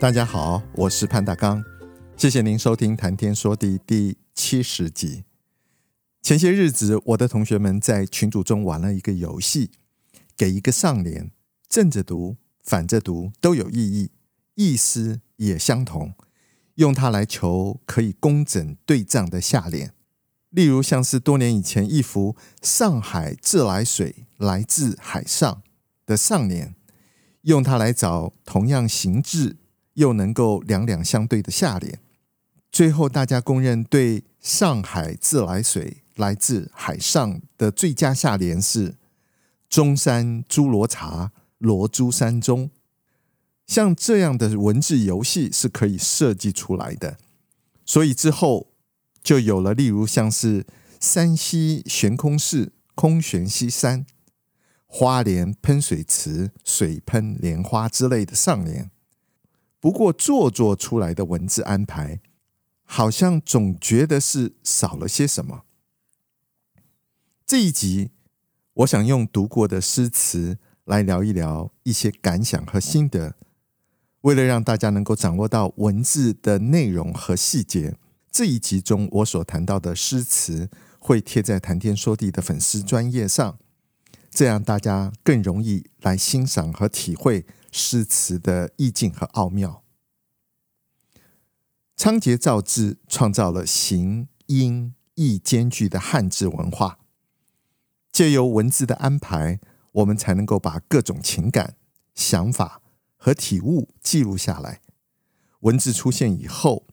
大家好，我是潘大刚，谢谢您收听《谈天说地》第七十集。前些日子，我的同学们在群组中玩了一个游戏，给一个上联，正着读、反着读都有意义，意思也相同，用它来求可以工整对仗的下联。例如，像是多年以前一幅“上海自来水来自海上”的上联，用它来找同样形制。又能够两两相对的下联，最后大家公认对“上海自来水来自海上”的最佳下联是“中山诸罗茶罗珠山中”。像这样的文字游戏是可以设计出来的，所以之后就有了例如像是“山西悬空寺空悬西山”、“花莲喷水池水喷莲花”之类的上联。不过做作出来的文字安排，好像总觉得是少了些什么。这一集，我想用读过的诗词来聊一聊一些感想和心得。为了让大家能够掌握到文字的内容和细节，这一集中我所谈到的诗词会贴在谈天说地的粉丝专页上，这样大家更容易来欣赏和体会。诗词的意境和奥妙，仓颉造字创造了形、音、意兼具的汉字文化。借由文字的安排，我们才能够把各种情感、想法和体悟记录下来。文字出现以后，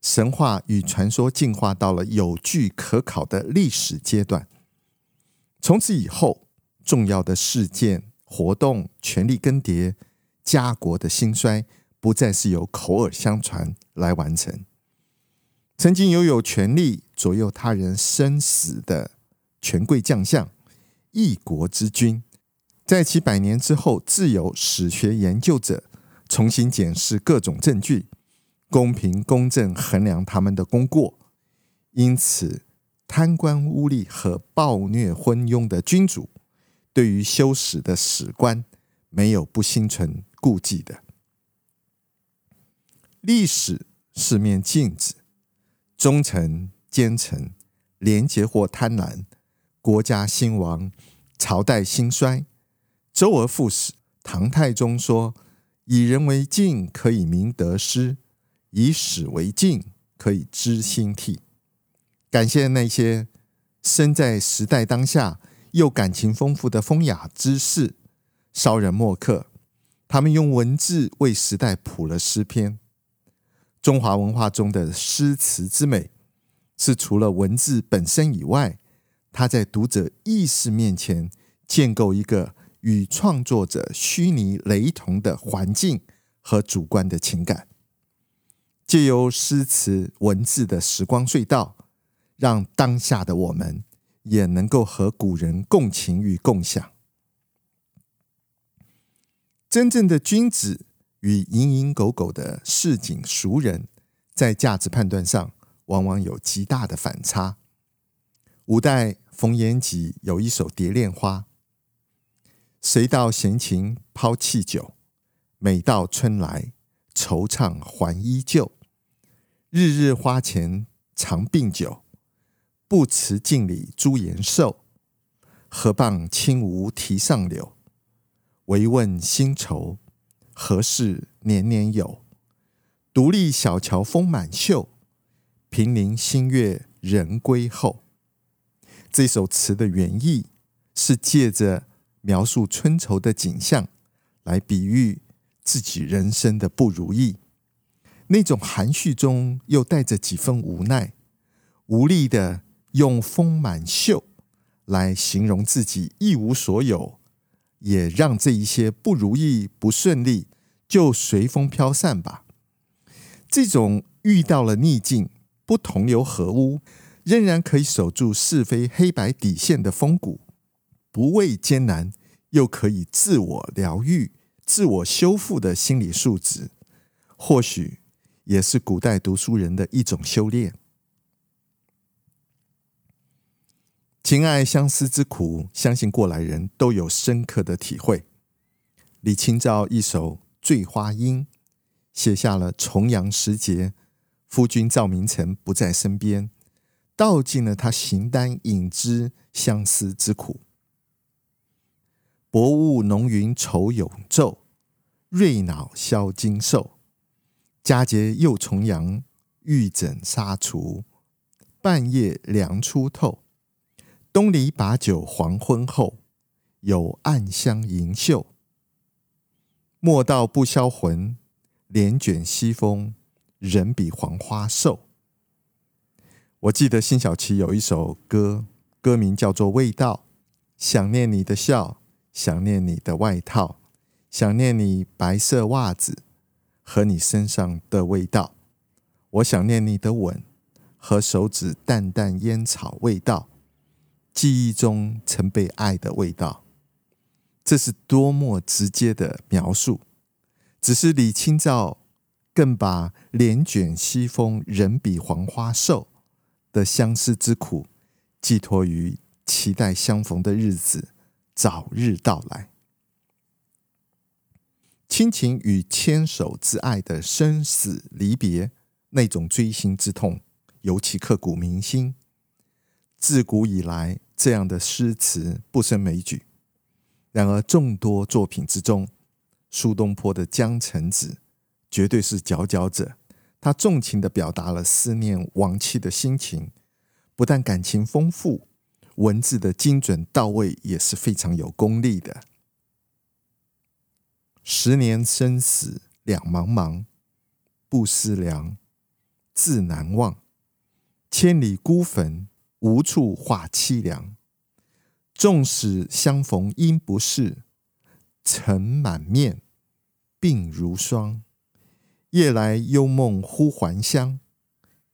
神话与传说进化到了有据可考的历史阶段。从此以后，重要的事件、活动、权力更迭。家国的兴衰不再是由口耳相传来完成。曾经拥有权力左右他人生死的权贵将相、一国之君，在其百年之后，自有史学研究者重新检视各种证据，公平公正衡量他们的功过。因此，贪官污吏和暴虐昏庸的君主，对于修史的史官，没有不心存顾忌的。历史是面镜子，忠臣奸臣，廉洁或贪婪，国家兴亡，朝代兴衰，周而复始。唐太宗说：“以人为镜，可以明得失；以史为镜，可以知兴替。”感谢那些身在时代当下又感情丰富的风雅之士。骚人墨客，他们用文字为时代谱了诗篇。中华文化中的诗词之美，是除了文字本身以外，它在读者意识面前建构一个与创作者虚拟雷同的环境和主观的情感。借由诗词文字的时光隧道，让当下的我们也能够和古人共情与共享。真正的君子与蝇营狗苟的市井俗人，在价值判断上往往有极大的反差。五代冯延吉有一首《蝶恋花》：“谁道闲情抛弃酒，每到春来惆怅还依旧。日日花前常病酒，不辞镜里朱颜瘦。何傍轻吴题上柳。”唯问新愁，何事年年有？独立小桥风满袖，平林新月人归后。这首词的原意是借着描述春愁的景象，来比喻自己人生的不如意。那种含蓄中又带着几分无奈，无力的用“丰满袖”来形容自己一无所有。也让这一些不如意、不顺利就随风飘散吧。这种遇到了逆境，不同流合污，仍然可以守住是非黑白底线的风骨，不畏艰难，又可以自我疗愈、自我修复的心理素质，或许也是古代读书人的一种修炼。情爱相思之苦，相信过来人都有深刻的体会。李清照一首《醉花阴》，写下了重阳时节，夫君赵明诚不在身边，道尽了他形单影只相思之苦。薄雾浓云愁永昼，瑞脑消金兽。佳节又重阳，玉枕纱厨，半夜凉初透。东篱把酒黄昏后，有暗香盈袖。莫道不销魂，帘卷西风，人比黄花瘦。我记得辛晓琪有一首歌，歌名叫做《味道》，想念你的笑，想念你的外套，想念你白色袜子和你身上的味道。我想念你的吻和手指淡淡烟草味道。记忆中曾被爱的味道，这是多么直接的描述。只是李清照更把“帘卷西风，人比黄花瘦”的相思之苦寄托于期待相逢的日子早日到来。亲情与牵手之爱的生死离别，那种锥心之痛，尤其刻骨铭心。自古以来，这样的诗词不胜枚举。然而，众多作品之中，苏东坡的《江城子》绝对是佼佼者。他重情地表达了思念亡妻的心情，不但感情丰富，文字的精准到位也是非常有功力的。十年生死两茫茫，不思量，自难忘。千里孤坟。无处话凄凉，纵使相逢应不识，尘满面，鬓如霜。夜来幽梦忽还乡，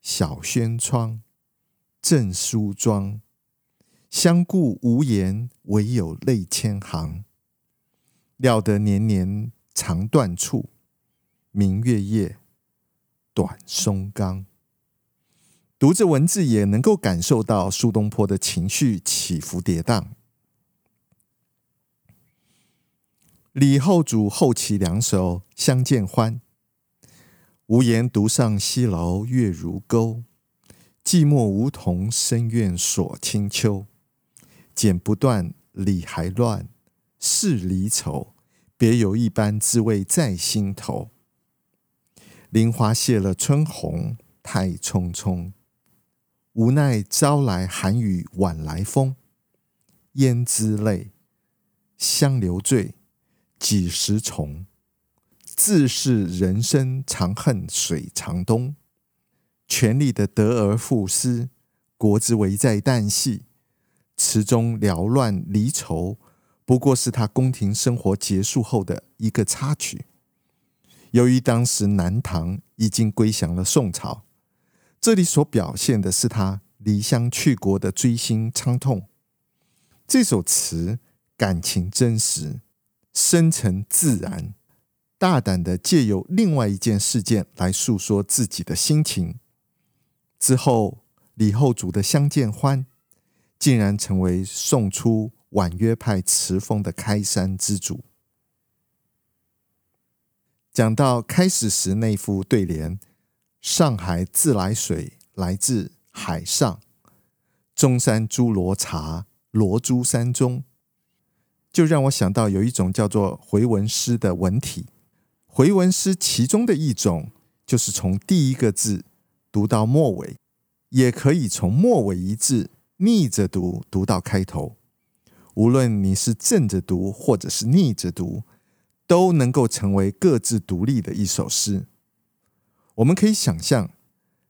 小轩窗，正梳妆。相顾无言，唯有泪千行。料得年年肠断处，明月夜，短松冈。读着文字，也能够感受到苏东坡的情绪起伏跌宕。李后主后期两首《相见欢》：无言独上西楼月如钩，寂寞梧桐深院锁清秋。剪不断，理还乱，是离愁，别有一般滋味在心头。林花谢了春红，太匆匆。无奈朝来寒雨晚来风，胭脂泪，香留醉，几时重？自是人生长恨水长东。权力的得而复失，国之危在旦夕。词中缭乱离愁，不过是他宫廷生活结束后的一个插曲。由于当时南唐已经归降了宋朝。这里所表现的是他离乡去国的锥心伤痛。这首词感情真实、深沉自然，大胆地借由另外一件事件来诉说自己的心情。之后，李后主的《相见欢》竟然成为宋初婉约派词风的开山之祖。讲到开始时那副对联。上海自来水来自海上，中山猪罗茶，罗珠山中，就让我想到有一种叫做回文诗的文体。回文诗其中的一种，就是从第一个字读到末尾，也可以从末尾一字逆着读，读到开头。无论你是正着读，或者是逆着读，都能够成为各自独立的一首诗。我们可以想象，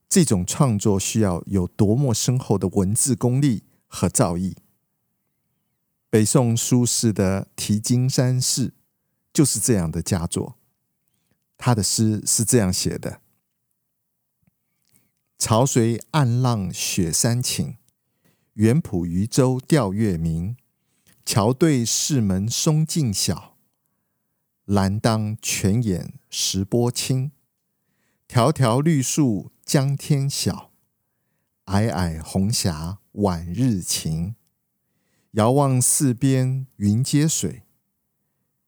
这种创作需要有多么深厚的文字功力和造诣。北宋苏轼的《题金山寺》就是这样的佳作。他的诗是这样写的：“潮随暗浪雪山倾，远浦渔舟钓月明。桥对市门松径小，栏当泉眼石波清。条条绿树江天晓，皑皑红霞晚日晴。遥望四边云接水，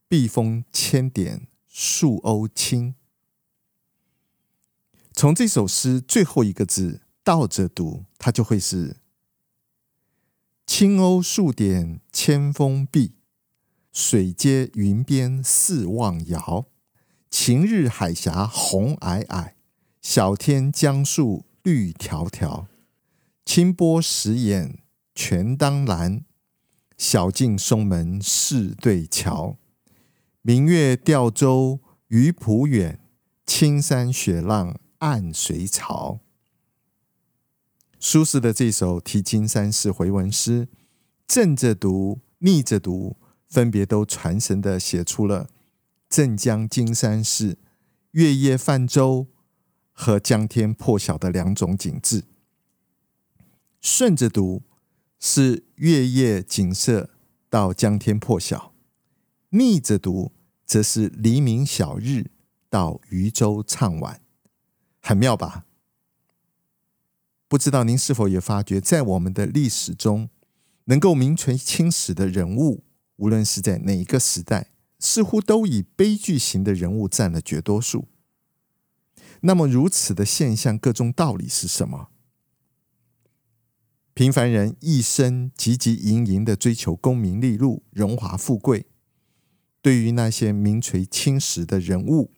碧峰千点。”树鸥青，从这首诗最后一个字倒着读，它就会是“青鸥数点千峰碧，水接云边四望遥。晴日海峡红霭霭，晓天江树绿条条。清波石眼全当蓝，晓镜松门是对桥。”明月钓舟渔浦远，青山雪浪暗随潮。苏轼的这首《题金山寺》回文诗，正着读、逆着读，分别都传神的写出了镇江金山寺月夜泛舟和江天破晓的两种景致。顺着读是月夜景色到江天破晓。逆着读，则是黎明晓日到渔舟唱晚，很妙吧？不知道您是否也发觉，在我们的历史中，能够名垂青史的人物，无论是在哪一个时代，似乎都以悲剧型的人物占了绝多数。那么，如此的现象，各中道理是什么？平凡人一生汲汲营营的追求功名利禄、荣华富贵。对于那些名垂青史的人物，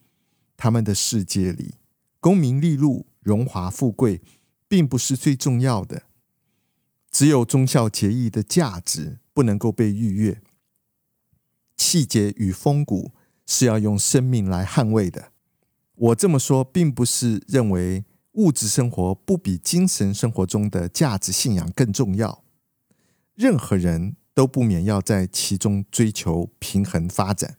他们的世界里，功名利禄、荣华富贵，并不是最重要的。只有忠孝节义的价值不能够被逾越，气节与风骨是要用生命来捍卫的。我这么说，并不是认为物质生活不比精神生活中的价值信仰更重要。任何人。都不免要在其中追求平衡发展，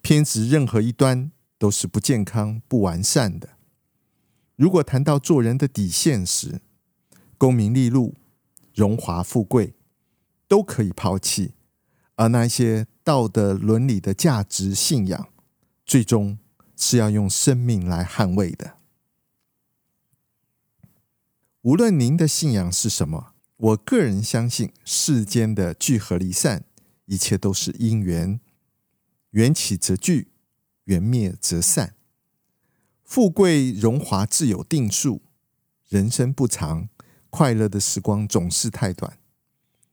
偏执任何一端都是不健康、不完善的。如果谈到做人的底线时，功名利禄、荣华富贵都可以抛弃，而那些道德伦理的价值信仰，最终是要用生命来捍卫的。无论您的信仰是什么。我个人相信，世间的聚合离散，一切都是因缘，缘起则聚，缘灭则散。富贵荣华自有定数，人生不长，快乐的时光总是太短。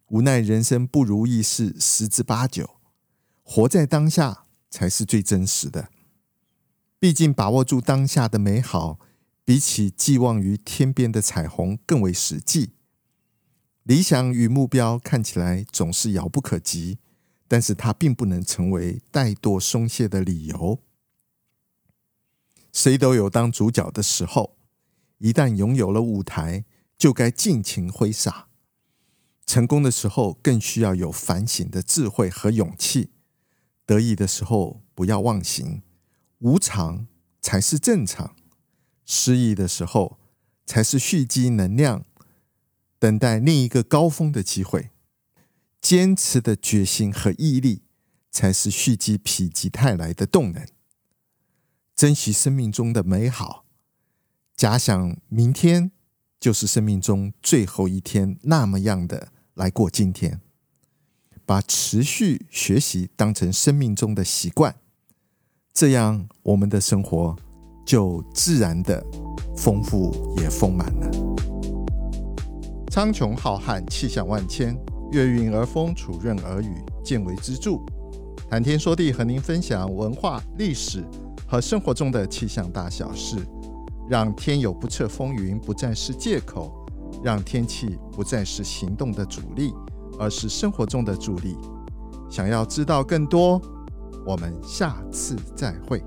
无奈人生不如意事十之八九，活在当下才是最真实的。毕竟把握住当下的美好，比起寄望于天边的彩虹更为实际。理想与目标看起来总是遥不可及，但是它并不能成为怠惰松懈的理由。谁都有当主角的时候，一旦拥有了舞台，就该尽情挥洒。成功的时候，更需要有反省的智慧和勇气。得意的时候，不要忘形，无常才是正常；失意的时候，才是蓄积能量。等待另一个高峰的机会，坚持的决心和毅力，才是蓄积否极泰来的动能。珍惜生命中的美好，假想明天就是生命中最后一天，那么样的来过今天。把持续学习当成生命中的习惯，这样我们的生活就自然的丰富也丰满了。苍穹浩瀚，气象万千，月晕而风，础润而雨，见微知著。谈天说地，和您分享文化、历史和生活中的气象大小事，让天有不测风云不再是借口，让天气不再是行动的阻力，而是生活中的助力。想要知道更多，我们下次再会。